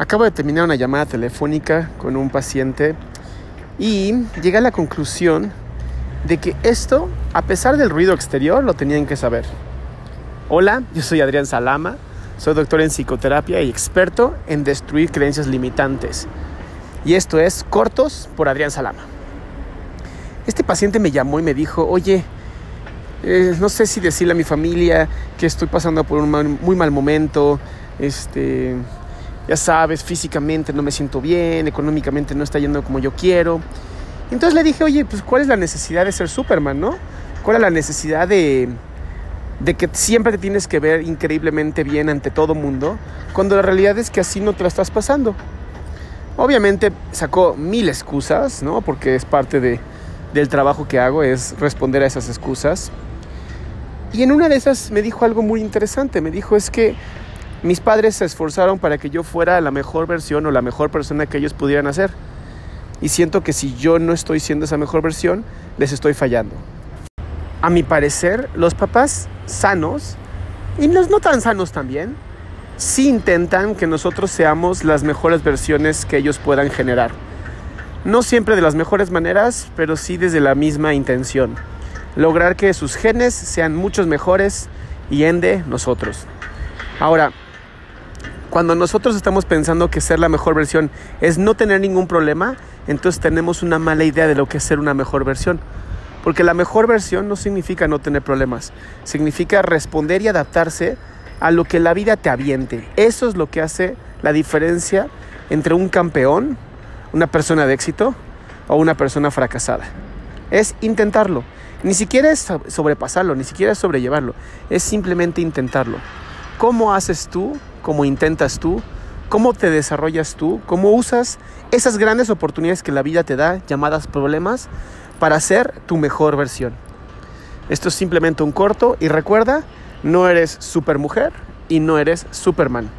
Acabo de terminar una llamada telefónica con un paciente y llegué a la conclusión de que esto, a pesar del ruido exterior, lo tenían que saber. Hola, yo soy Adrián Salama, soy doctor en psicoterapia y experto en destruir creencias limitantes. Y esto es Cortos por Adrián Salama. Este paciente me llamó y me dijo, oye, eh, no sé si decirle a mi familia que estoy pasando por un muy mal momento, este, ya sabes, físicamente no me siento bien, económicamente no está yendo como yo quiero. Entonces le dije, oye, pues ¿cuál es la necesidad de ser Superman, no? ¿Cuál es la necesidad de, de que siempre te tienes que ver increíblemente bien ante todo mundo, cuando la realidad es que así no te la estás pasando? Obviamente sacó mil excusas, ¿no? Porque es parte de, del trabajo que hago, es responder a esas excusas. Y en una de esas me dijo algo muy interesante, me dijo, es que mis padres se esforzaron para que yo fuera la mejor versión o la mejor persona que ellos pudieran hacer. Y siento que si yo no estoy siendo esa mejor versión, les estoy fallando. A mi parecer, los papás sanos, y los no tan sanos también, sí intentan que nosotros seamos las mejores versiones que ellos puedan generar. No siempre de las mejores maneras, pero sí desde la misma intención. Lograr que sus genes sean muchos mejores y ende nosotros. Ahora, cuando nosotros estamos pensando que ser la mejor versión es no tener ningún problema, entonces tenemos una mala idea de lo que es ser una mejor versión. Porque la mejor versión no significa no tener problemas, significa responder y adaptarse a lo que la vida te aviente. Eso es lo que hace la diferencia entre un campeón, una persona de éxito o una persona fracasada. Es intentarlo. Ni siquiera es sobrepasarlo, ni siquiera es sobrellevarlo, es simplemente intentarlo. ¿Cómo haces tú cómo intentas tú, cómo te desarrollas tú, cómo usas esas grandes oportunidades que la vida te da, llamadas problemas, para ser tu mejor versión. Esto es simplemente un corto y recuerda, no eres supermujer y no eres superman.